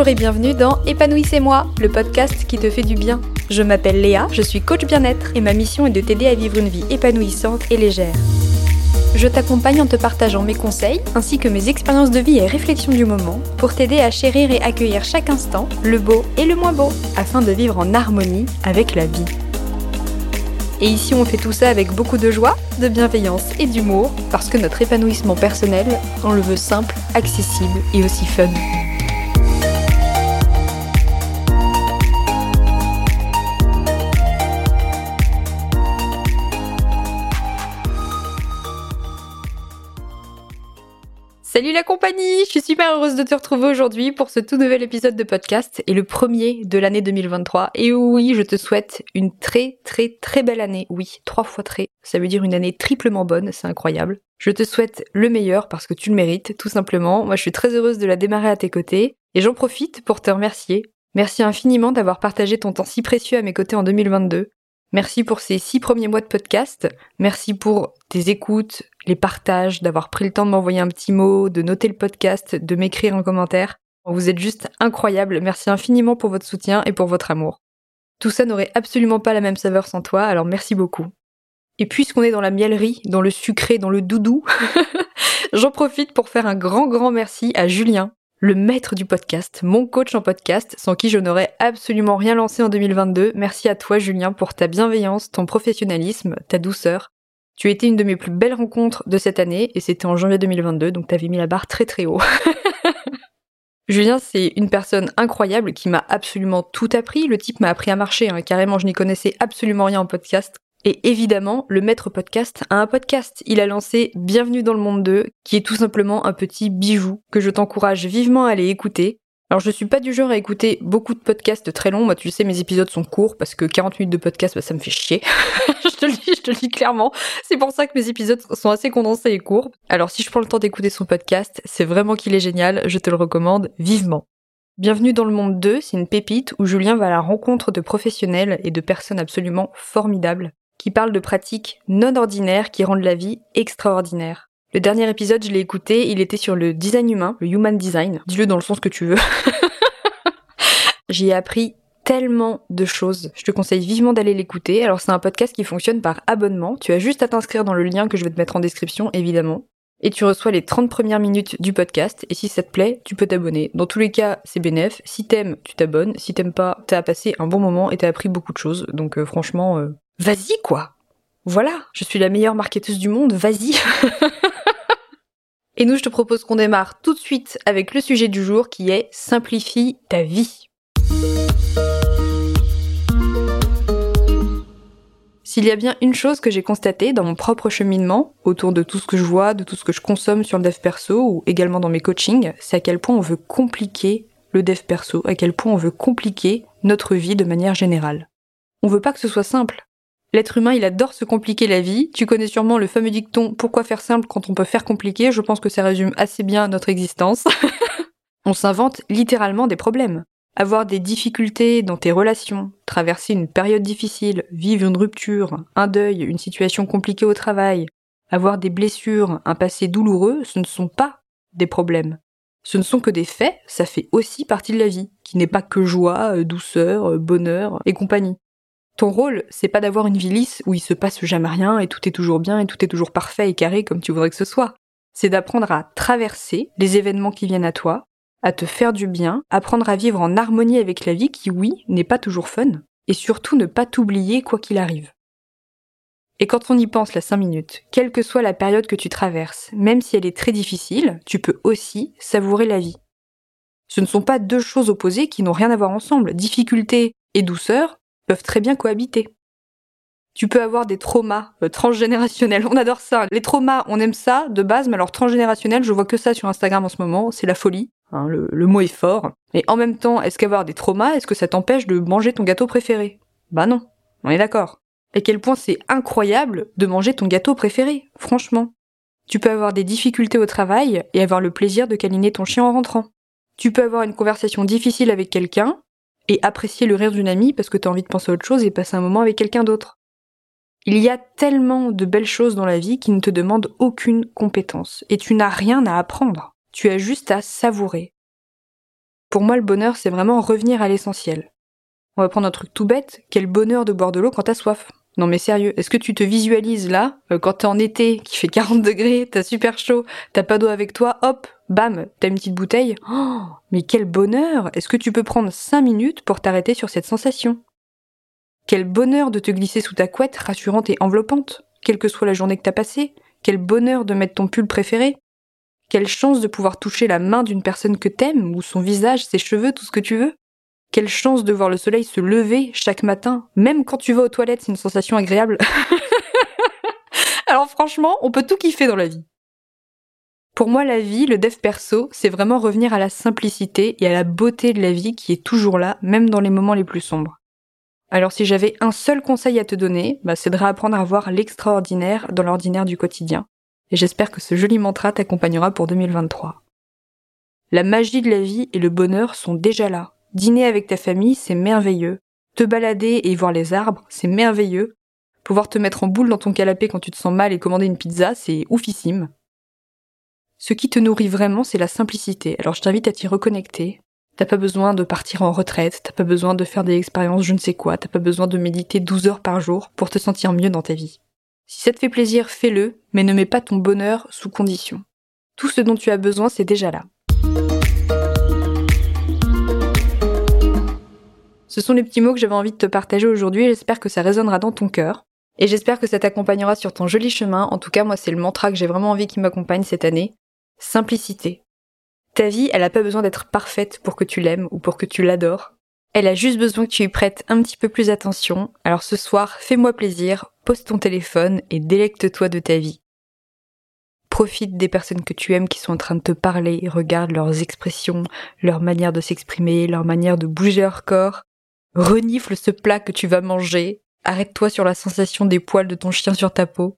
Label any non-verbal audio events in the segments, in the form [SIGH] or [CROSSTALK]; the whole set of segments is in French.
Bonjour et bienvenue dans Épanouissez-moi, le podcast qui te fait du bien. Je m'appelle Léa, je suis coach bien-être et ma mission est de t'aider à vivre une vie épanouissante et légère. Je t'accompagne en te partageant mes conseils ainsi que mes expériences de vie et réflexions du moment pour t'aider à chérir et accueillir chaque instant, le beau et le moins beau, afin de vivre en harmonie avec la vie. Et ici on fait tout ça avec beaucoup de joie, de bienveillance et d'humour, parce que notre épanouissement personnel, on le veut simple, accessible et aussi fun. La compagnie, je suis super heureuse de te retrouver aujourd'hui pour ce tout nouvel épisode de podcast et le premier de l'année 2023. Et oui, je te souhaite une très très très belle année. Oui, trois fois très. Ça veut dire une année triplement bonne, c'est incroyable. Je te souhaite le meilleur parce que tu le mérites, tout simplement. Moi, je suis très heureuse de la démarrer à tes côtés et j'en profite pour te remercier. Merci infiniment d'avoir partagé ton temps si précieux à mes côtés en 2022. Merci pour ces six premiers mois de podcast. Merci pour tes écoutes, les partages, d'avoir pris le temps de m'envoyer un petit mot, de noter le podcast, de m'écrire un commentaire. Vous êtes juste incroyable. Merci infiniment pour votre soutien et pour votre amour. Tout ça n'aurait absolument pas la même saveur sans toi, alors merci beaucoup. Et puisqu'on est dans la mielerie, dans le sucré, dans le doudou, [LAUGHS] j'en profite pour faire un grand grand merci à Julien, le maître du podcast, mon coach en podcast, sans qui je n'aurais absolument rien lancé en 2022. Merci à toi Julien pour ta bienveillance, ton professionnalisme, ta douceur. Tu été une de mes plus belles rencontres de cette année et c'était en janvier 2022, donc t'avais mis la barre très très haut. [LAUGHS] Julien, c'est une personne incroyable qui m'a absolument tout appris. Le type m'a appris à marcher, hein. carrément, je n'y connaissais absolument rien en podcast. Et évidemment, le maître podcast a un podcast. Il a lancé Bienvenue dans le monde 2, qui est tout simplement un petit bijou que je t'encourage vivement à aller écouter. Alors je suis pas du genre à écouter beaucoup de podcasts très longs, moi tu sais mes épisodes sont courts parce que 40 minutes de podcast bah, ça me fait chier. [LAUGHS] je te le je te le dis clairement. C'est pour ça que mes épisodes sont assez condensés et courts. Alors si je prends le temps d'écouter son podcast, c'est vraiment qu'il est génial, je te le recommande vivement. Bienvenue dans le monde 2, c'est une pépite où Julien va à la rencontre de professionnels et de personnes absolument formidables qui parle de pratiques non ordinaires qui rendent la vie extraordinaire. Le dernier épisode, je l'ai écouté, il était sur le design humain, le human design. Dis-le dans le sens que tu veux. [LAUGHS] J'y ai appris tellement de choses. Je te conseille vivement d'aller l'écouter. Alors c'est un podcast qui fonctionne par abonnement. Tu as juste à t'inscrire dans le lien que je vais te mettre en description, évidemment. Et tu reçois les 30 premières minutes du podcast. Et si ça te plaît, tu peux t'abonner. Dans tous les cas, c'est bénéf. Si t'aimes, tu t'abonnes. Si t'aimes pas, t'as passé un bon moment et t'as appris beaucoup de choses. Donc euh, franchement, euh, Vas-y quoi Voilà, je suis la meilleure marketeuse du monde, vas-y [LAUGHS] Et nous, je te propose qu'on démarre tout de suite avec le sujet du jour qui est Simplifie ta vie. S'il y a bien une chose que j'ai constatée dans mon propre cheminement, autour de tout ce que je vois, de tout ce que je consomme sur le dev perso ou également dans mes coachings, c'est à quel point on veut compliquer le dev perso, à quel point on veut compliquer notre vie de manière générale. On veut pas que ce soit simple. L'être humain, il adore se compliquer la vie. Tu connais sûrement le fameux dicton Pourquoi faire simple quand on peut faire compliqué? Je pense que ça résume assez bien notre existence. [LAUGHS] on s'invente littéralement des problèmes. Avoir des difficultés dans tes relations, traverser une période difficile, vivre une rupture, un deuil, une situation compliquée au travail, avoir des blessures, un passé douloureux, ce ne sont pas des problèmes. Ce ne sont que des faits, ça fait aussi partie de la vie, qui n'est pas que joie, euh, douceur, euh, bonheur et compagnie. Ton rôle, c'est pas d'avoir une vie lisse où il se passe jamais rien et tout est toujours bien et tout est toujours parfait et carré comme tu voudrais que ce soit. C'est d'apprendre à traverser les événements qui viennent à toi, à te faire du bien, apprendre à vivre en harmonie avec la vie qui, oui, n'est pas toujours fun, et surtout ne pas t'oublier quoi qu'il arrive. Et quand on y pense la 5 minutes, quelle que soit la période que tu traverses, même si elle est très difficile, tu peux aussi savourer la vie. Ce ne sont pas deux choses opposées qui n'ont rien à voir ensemble. Difficulté et douceur peuvent très bien cohabiter. Tu peux avoir des traumas euh, transgénérationnels, [LAUGHS] on adore ça. Les traumas, on aime ça de base, mais alors transgénérationnel, je vois que ça sur Instagram en ce moment, c'est la folie. Hein, le, mot est fort. Et en même temps, est-ce qu'avoir des traumas, est-ce que ça t'empêche de manger ton gâteau préféré? Bah non, on est d'accord. À quel point c'est incroyable de manger ton gâteau préféré, franchement? Tu peux avoir des difficultés au travail et avoir le plaisir de câliner ton chien en rentrant. Tu peux avoir une conversation difficile avec quelqu'un et apprécier le rire d'une amie parce que tu as envie de penser à autre chose et passer un moment avec quelqu'un d'autre. Il y a tellement de belles choses dans la vie qui ne te demandent aucune compétence et tu n'as rien à apprendre. Tu as juste à savourer. Pour moi, le bonheur, c'est vraiment revenir à l'essentiel. On va prendre un truc tout bête, quel bonheur de boire de l'eau quand t'as soif. Non mais sérieux, est-ce que tu te visualises là, euh, quand t'es en été, qui fait 40 degrés, t'as super chaud, t'as pas d'eau avec toi, hop, bam, t'as une petite bouteille oh, Mais quel bonheur Est-ce que tu peux prendre 5 minutes pour t'arrêter sur cette sensation? Quel bonheur de te glisser sous ta couette rassurante et enveloppante, quelle que soit la journée que t'as passée Quel bonheur de mettre ton pull préféré Quelle chance de pouvoir toucher la main d'une personne que t'aimes, ou son visage, ses cheveux, tout ce que tu veux quelle chance de voir le soleil se lever chaque matin, même quand tu vas aux toilettes, c'est une sensation agréable. [LAUGHS] Alors franchement, on peut tout kiffer dans la vie. Pour moi, la vie, le dev perso, c'est vraiment revenir à la simplicité et à la beauté de la vie qui est toujours là, même dans les moments les plus sombres. Alors si j'avais un seul conseil à te donner, bah, c'est de réapprendre à voir l'extraordinaire dans l'ordinaire du quotidien. Et j'espère que ce joli mantra t'accompagnera pour 2023. La magie de la vie et le bonheur sont déjà là, Dîner avec ta famille, c'est merveilleux. Te balader et voir les arbres, c'est merveilleux. Pouvoir te mettre en boule dans ton canapé quand tu te sens mal et commander une pizza, c'est oufissime. Ce qui te nourrit vraiment, c'est la simplicité. Alors je t'invite à t'y reconnecter. T'as pas besoin de partir en retraite, t'as pas besoin de faire des expériences je ne sais quoi, t'as pas besoin de méditer 12 heures par jour pour te sentir mieux dans ta vie. Si ça te fait plaisir, fais-le, mais ne mets pas ton bonheur sous condition. Tout ce dont tu as besoin, c'est déjà là. Ce sont les petits mots que j'avais envie de te partager aujourd'hui j'espère que ça résonnera dans ton cœur. Et j'espère que ça t'accompagnera sur ton joli chemin. En tout cas, moi, c'est le mantra que j'ai vraiment envie qu'il m'accompagne cette année. Simplicité. Ta vie, elle n'a pas besoin d'être parfaite pour que tu l'aimes ou pour que tu l'adores. Elle a juste besoin que tu y prêtes un petit peu plus attention. Alors ce soir, fais-moi plaisir, pose ton téléphone et délecte-toi de ta vie. Profite des personnes que tu aimes qui sont en train de te parler, regarde leurs expressions, leur manière de s'exprimer, leur manière de bouger leur corps. Renifle ce plat que tu vas manger. Arrête-toi sur la sensation des poils de ton chien sur ta peau,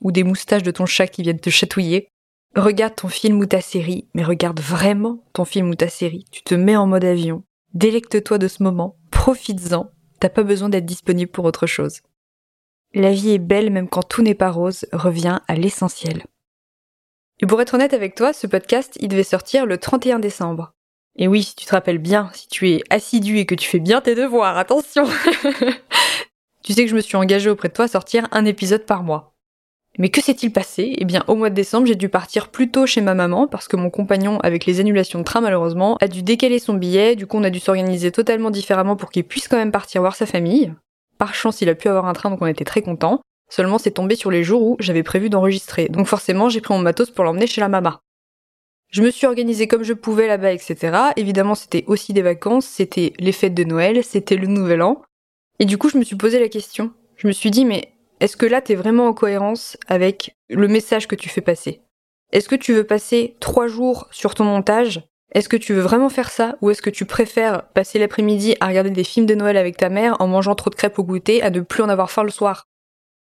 ou des moustaches de ton chat qui viennent te chatouiller. Regarde ton film ou ta série, mais regarde vraiment ton film ou ta série. Tu te mets en mode avion. Délecte-toi de ce moment. Profites-en. T'as pas besoin d'être disponible pour autre chose. La vie est belle même quand tout n'est pas rose. Reviens à l'essentiel. Et pour être honnête avec toi, ce podcast, il devait sortir le 31 décembre. Et oui, si tu te rappelles bien, si tu es assidu et que tu fais bien tes devoirs, attention [LAUGHS] Tu sais que je me suis engagée auprès de toi à sortir un épisode par mois. Mais que s'est-il passé? Eh bien, au mois de décembre, j'ai dû partir plus tôt chez ma maman parce que mon compagnon, avec les annulations de train malheureusement, a dû décaler son billet. Du coup, on a dû s'organiser totalement différemment pour qu'il puisse quand même partir voir sa famille. Par chance, il a pu avoir un train, donc on était très contents. Seulement, c'est tombé sur les jours où j'avais prévu d'enregistrer. Donc forcément, j'ai pris mon matos pour l'emmener chez la maman. Je me suis organisée comme je pouvais là-bas, etc. Évidemment, c'était aussi des vacances, c'était les fêtes de Noël, c'était le Nouvel An. Et du coup, je me suis posé la question. Je me suis dit, mais est-ce que là, t'es vraiment en cohérence avec le message que tu fais passer? Est-ce que tu veux passer trois jours sur ton montage Est-ce que tu veux vraiment faire ça Ou est-ce que tu préfères passer l'après-midi à regarder des films de Noël avec ta mère en mangeant trop de crêpes au goûter, à ne plus en avoir faim le soir?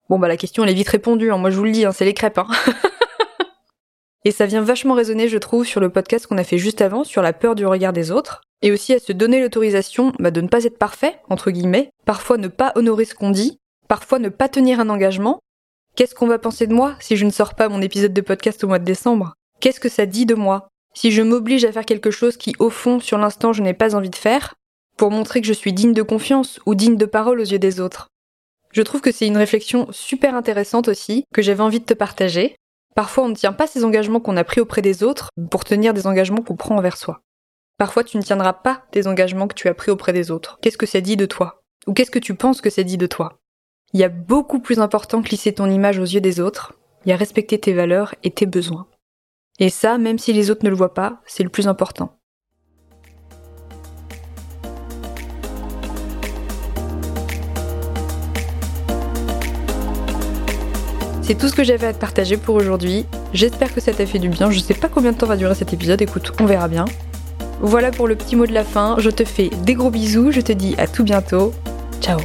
Bon bah la question elle est vite répondue, hein. moi je vous le dis, hein, c'est les crêpes. Hein. [LAUGHS] Et ça vient vachement résonner, je trouve, sur le podcast qu'on a fait juste avant, sur la peur du regard des autres, et aussi à se donner l'autorisation bah, de ne pas être parfait, entre guillemets, parfois ne pas honorer ce qu'on dit, parfois ne pas tenir un engagement. Qu'est-ce qu'on va penser de moi si je ne sors pas mon épisode de podcast au mois de décembre? Qu'est-ce que ça dit de moi? Si je m'oblige à faire quelque chose qui, au fond, sur l'instant, je n'ai pas envie de faire, pour montrer que je suis digne de confiance ou digne de parole aux yeux des autres. Je trouve que c'est une réflexion super intéressante aussi, que j'avais envie de te partager, Parfois, on ne tient pas ces engagements qu'on a pris auprès des autres pour tenir des engagements qu'on prend envers soi. Parfois, tu ne tiendras pas des engagements que tu as pris auprès des autres. Qu'est-ce que ça dit de toi? Ou qu'est-ce que tu penses que ça dit de toi? Il y a beaucoup plus important que lisser ton image aux yeux des autres. Il y a respecter tes valeurs et tes besoins. Et ça, même si les autres ne le voient pas, c'est le plus important. C'est tout ce que j'avais à te partager pour aujourd'hui. J'espère que ça t'a fait du bien. Je sais pas combien de temps va durer cet épisode, écoute, on verra bien. Voilà pour le petit mot de la fin. Je te fais des gros bisous, je te dis à tout bientôt. Ciao